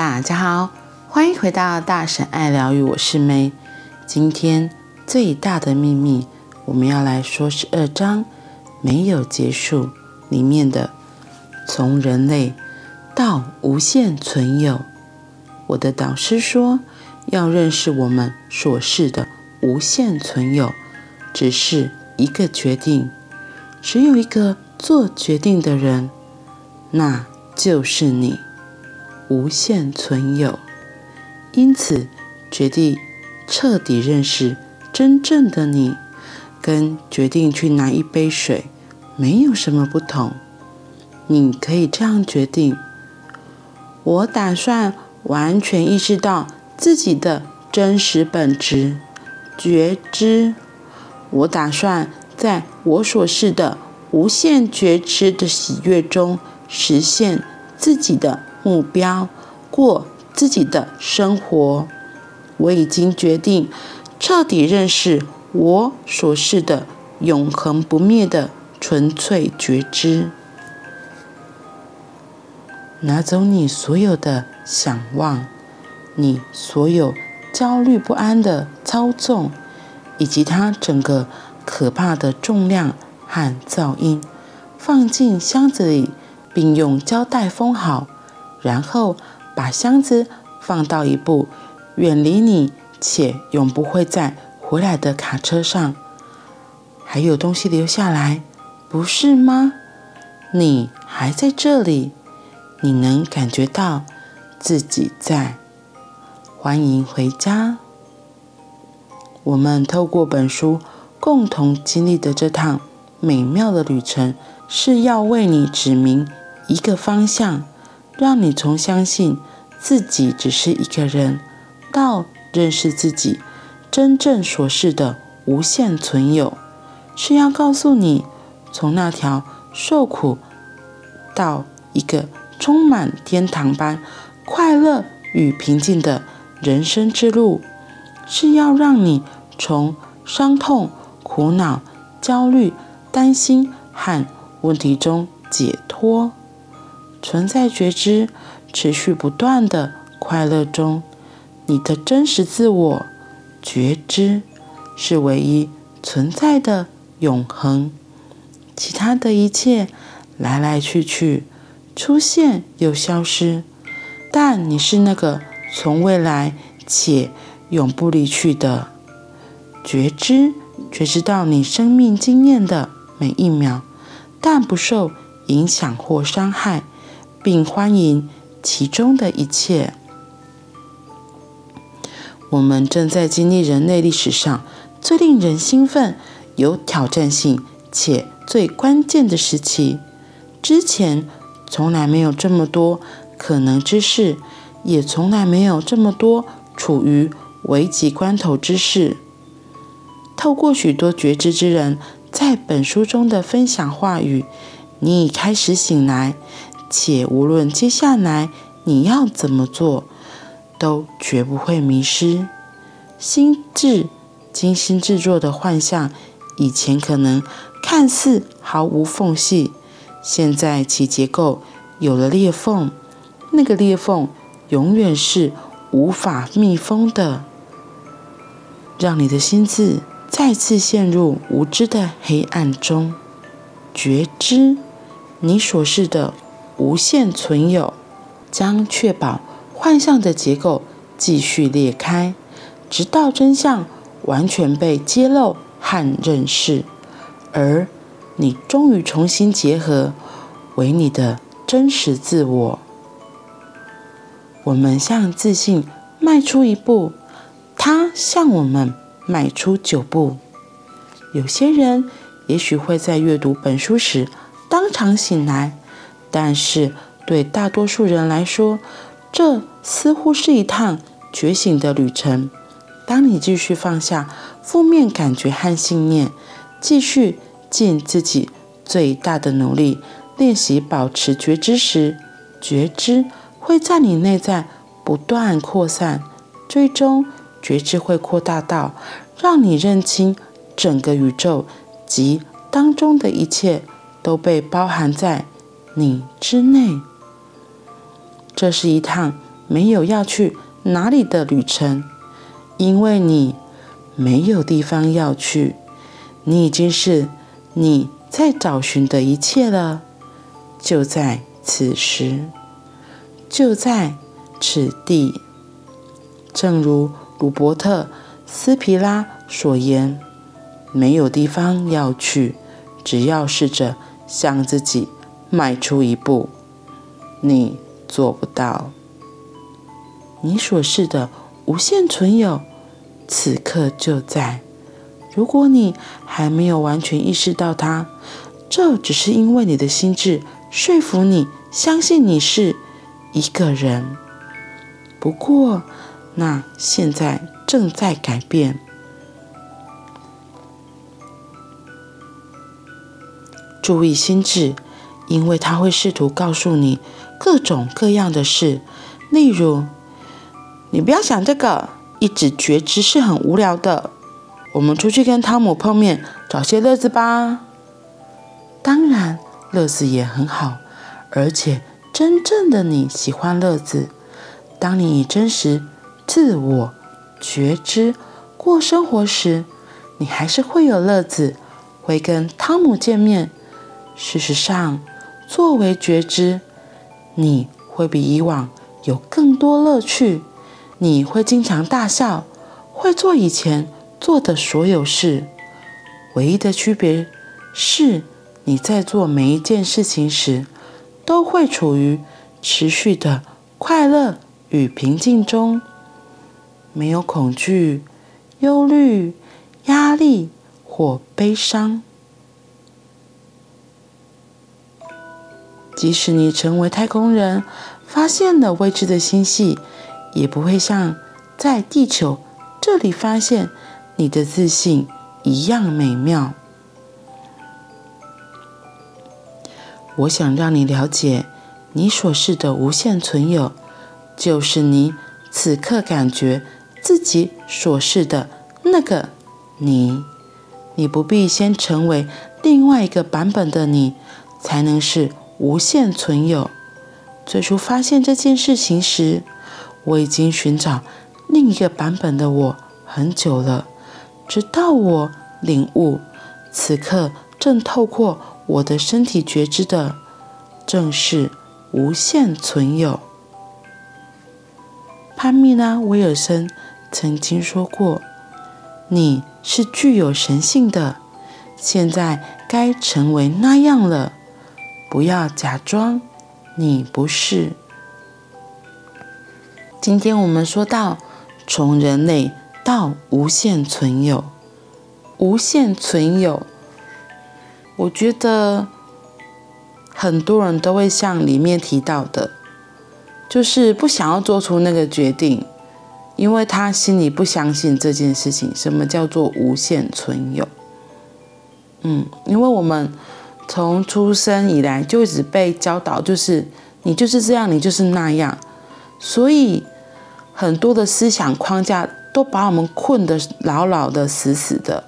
大家好，欢迎回到大婶爱疗愈，我是梅。今天最大的秘密，我们要来说十二章没有结束里面的从人类到无限存有。我的导师说，要认识我们所示的无限存有，只是一个决定，只有一个做决定的人，那就是你。无限存有，因此决定彻底认识真正的你，跟决定去拿一杯水没有什么不同。你可以这样决定：我打算完全意识到自己的真实本质，觉知。我打算在我所示的无限觉知的喜悦中实现自己的。目标，过自己的生活。我已经决定彻底认识我所示的永恒不灭的纯粹觉知。拿走你所有的想望，你所有焦虑不安的操纵，以及它整个可怕的重量和噪音，放进箱子里，并用胶带封好。然后把箱子放到一部远离你且永不会再回来的卡车上，还有东西留下来，不是吗？你还在这里，你能感觉到自己在。欢迎回家。我们透过本书共同经历的这趟美妙的旅程，是要为你指明一个方向。让你从相信自己只是一个人，到认识自己真正所示的无限存有，是要告诉你，从那条受苦到一个充满天堂般快乐与平静的人生之路，是要让你从伤痛、苦恼、焦虑、担心和问题中解脱。存在觉知，持续不断的快乐中，你的真实自我觉知是唯一存在的永恒。其他的一切来来去去，出现又消失，但你是那个从未来且永不离去的觉知，觉知到你生命经验的每一秒，但不受影响或伤害。并欢迎其中的一切。我们正在经历人类历史上最令人兴奋、有挑战性且最关键的时期。之前从来没有这么多可能之事，也从来没有这么多处于危急关头之事。透过许多觉知之人在本书中的分享话语，你已开始醒来。且无论接下来你要怎么做，都绝不会迷失。心智精心制作的幻象，以前可能看似毫无缝隙，现在其结构有了裂缝。那个裂缝永远是无法密封的，让你的心智再次陷入无知的黑暗中。觉知你所示的。无限存有将确保幻象的结构继续裂开，直到真相完全被揭露和认识，而你终于重新结合为你的真实自我。我们向自信迈出一步，它向我们迈出九步。有些人也许会在阅读本书时当场醒来。但是，对大多数人来说，这似乎是一趟觉醒的旅程。当你继续放下负面感觉和信念，继续尽自己最大的努力练习保持觉知时，觉知会在你内在不断扩散，最终觉知会扩大到让你认清整个宇宙及当中的一切都被包含在。你之内，这是一趟没有要去哪里的旅程，因为你没有地方要去，你已经是你在找寻的一切了。就在此时，就在此地，正如鲁伯特·斯皮拉所言，没有地方要去，只要试着向自己迈出一步，你做不到。你所示的无限存有，此刻就在。如果你还没有完全意识到它，这只是因为你的心智说服你相信你是一个人。不过，那现在正在改变。注意心智，因为它会试图告诉你各种各样的事，例如。你不要想这个，一直觉知是很无聊的。我们出去跟汤姆碰面，找些乐子吧。当然，乐子也很好，而且真正的你喜欢乐子。当你以真实自我觉知过生活时，你还是会有乐子，会跟汤姆见面。事实上，作为觉知，你会比以往有更多乐趣。你会经常大笑，会做以前做的所有事。唯一的区别是，你在做每一件事情时，都会处于持续的快乐与平静中，没有恐惧、忧虑、压力或悲伤。即使你成为太空人，发现了未知的星系。也不会像在地球这里发现你的自信一样美妙。我想让你了解，你所示的无限存有，就是你此刻感觉自己所示的那个你。你不必先成为另外一个版本的你，才能是无限存有。最初发现这件事情时，我已经寻找另一个版本的我很久了，直到我领悟，此刻正透过我的身体觉知的，正是无限存有。潘蜜拉·威尔森曾经说过：“你是具有神性的，现在该成为那样了，不要假装你不是。”今天我们说到，从人类到无限存有，无限存有，我觉得很多人都会像里面提到的，就是不想要做出那个决定，因为他心里不相信这件事情。什么叫做无限存有？嗯，因为我们从出生以来就一直被教导，就是你就是这样，你就是那样。所以很多的思想框架都把我们困得牢牢的、死死的，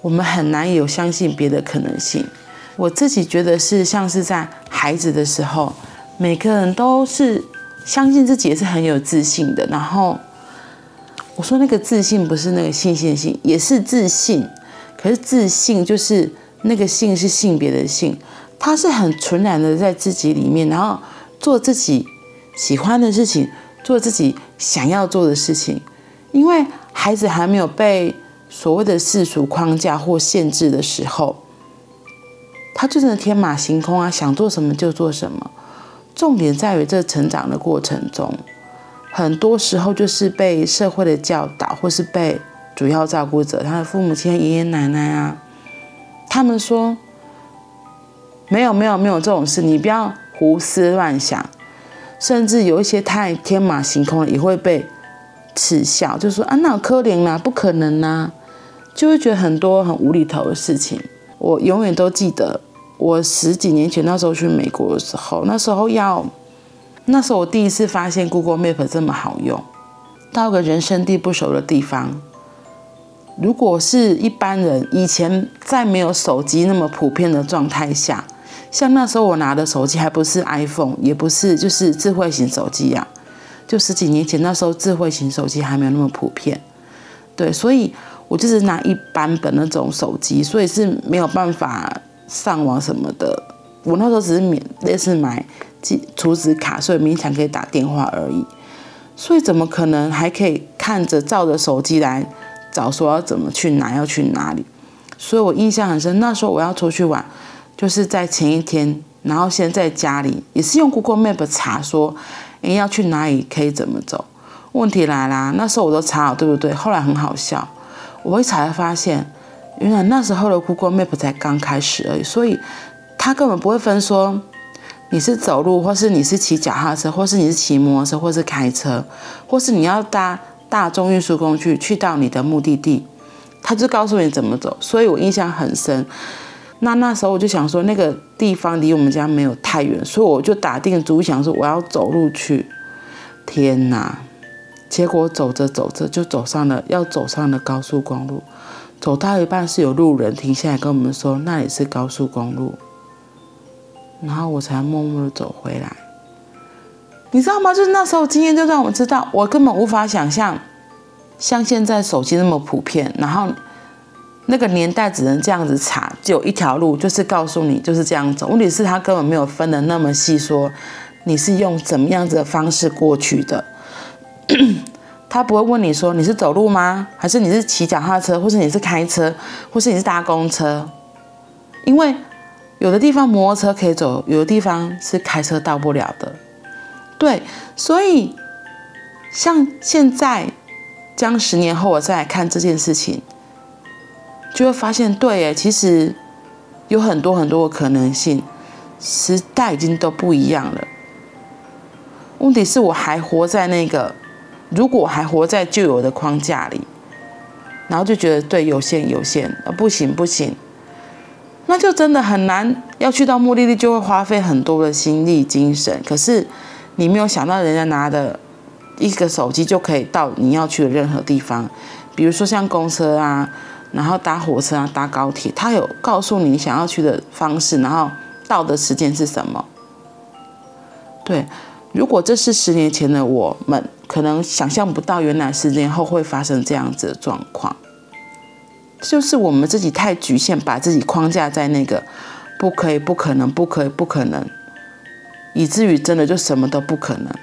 我们很难有相信别的可能性。我自己觉得是像是在孩子的时候，每个人都是相信自己也是很有自信的。然后我说那个自信不是那个信心的信，也是自信，可是自信就是那个性是性别的性，他是很纯然的在自己里面，然后做自己。喜欢的事情，做自己想要做的事情，因为孩子还没有被所谓的世俗框架或限制的时候，他就真的天马行空啊，想做什么就做什么。重点在于这成长的过程中，很多时候就是被社会的教导，或是被主要照顾者，他的父母亲、爷爷奶奶啊，他们说没有没有没有这种事，你不要胡思乱想。甚至有一些太天马行空了，也会被耻笑，就说啊，那可怜啦，不可能啦，就会觉得很多很无厘头的事情。我永远都记得，我十几年前那时候去美国的时候，那时候要，那时候我第一次发现 Google Map 这么好用，到个人生地不熟的地方，如果是一般人，以前在没有手机那么普遍的状态下。像那时候我拿的手机还不是 iPhone，也不是就是智慧型手机呀、啊，就十几年前那时候智慧型手机还没有那么普遍，对，所以我就是拿一般的那种手机，所以是没有办法上网什么的。我那时候只是免类似买记储值卡，所以勉强可以打电话而已。所以怎么可能还可以看着照着手机来找说要怎么去哪要去哪里？所以我印象很深，那时候我要出去玩，就是在前一天，然后先在家里也是用 Google Map 查说，诶要去哪里可以怎么走？问题来啦，那时候我都查好对不对？后来很好笑，我一查才发现，原来那时候的 Google Map 才刚开始而已，所以他根本不会分说你是走路，或是你是骑脚踏车，或是你是骑摩托车，或是开车，或是你要搭大众运输工具去到你的目的地。他就告诉你怎么走，所以我印象很深。那那时候我就想说，那个地方离我们家没有太远，所以我就打定主意想说我要走路去。天哪！结果走着走着就走上了要走上了高速公路，走到一半是有路人停下来跟我们说那里是高速公路，然后我才默默的走回来。你知道吗？就是那时候经验就让我们知道，我根本无法想象。像现在手机那么普遍，然后那个年代只能这样子查，就有一条路，就是告诉你就是这样走。问题是，他根本没有分的那么细，说你是用怎么样子的方式过去的。他不会问你说你是走路吗？还是你是骑脚踏车，或是你是开车，或是你是搭公车？因为有的地方摩托车可以走，有的地方是开车到不了的。对，所以像现在。将十年后我再来看这件事情，就会发现，对，哎，其实有很多很多的可能性，时代已经都不一样了。问题是我还活在那个，如果还活在旧有的框架里，然后就觉得对，有限有限，啊，不行不行，那就真的很难要去到目的地，就会花费很多的心力精神。可是你没有想到，人家拿的。一个手机就可以到你要去的任何地方，比如说像公车啊，然后搭火车啊，搭高铁，他有告诉你想要去的方式，然后到的时间是什么。对，如果这是十年前的我们，可能想象不到原来十年后会发生这样子的状况，就是我们自己太局限，把自己框架在那个不可以、不可能、不可以、不可能，以至于真的就什么都不可能。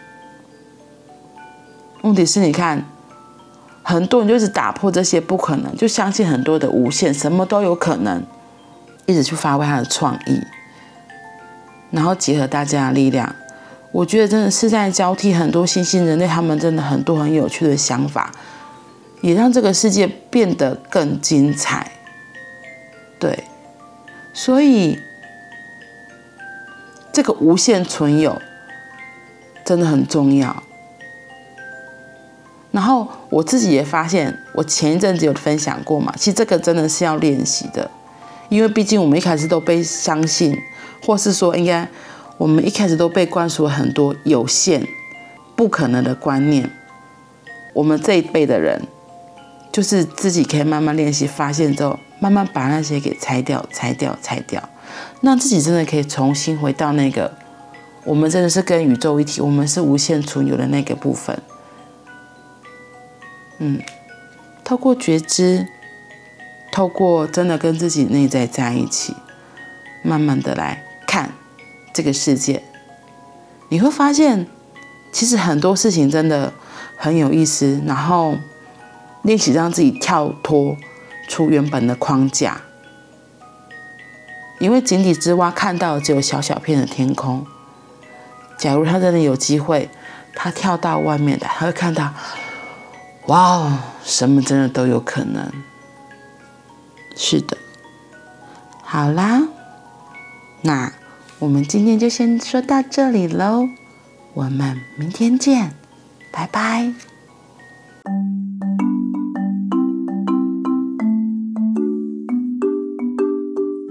问题是，你看，很多人就是打破这些不可能，就相信很多的无限，什么都有可能，一直去发挥他的创意，然后结合大家的力量，我觉得真的是在交替很多新兴人类，他们真的很多很有趣的想法，也让这个世界变得更精彩。对，所以这个无限存有真的很重要。然后我自己也发现，我前一阵子有分享过嘛，其实这个真的是要练习的，因为毕竟我们一开始都被相信，或是说应该我们一开始都被灌输很多有限、不可能的观念。我们这一辈的人，就是自己可以慢慢练习，发现之后，慢慢把那些给拆掉、拆掉、拆掉，让自己真的可以重新回到那个我们真的是跟宇宙一体，我们是无限存有的那个部分。嗯，透过觉知，透过真的跟自己内在在一起，慢慢的来看这个世界，你会发现，其实很多事情真的很有意思。然后练习让自己跳脱出原本的框架，因为井底之蛙看到的只有小小片的天空。假如他真的有机会，他跳到外面的，他会看到。哇哦，什么真的都有可能。是的，好啦，那我们今天就先说到这里喽，我们明天见，拜拜。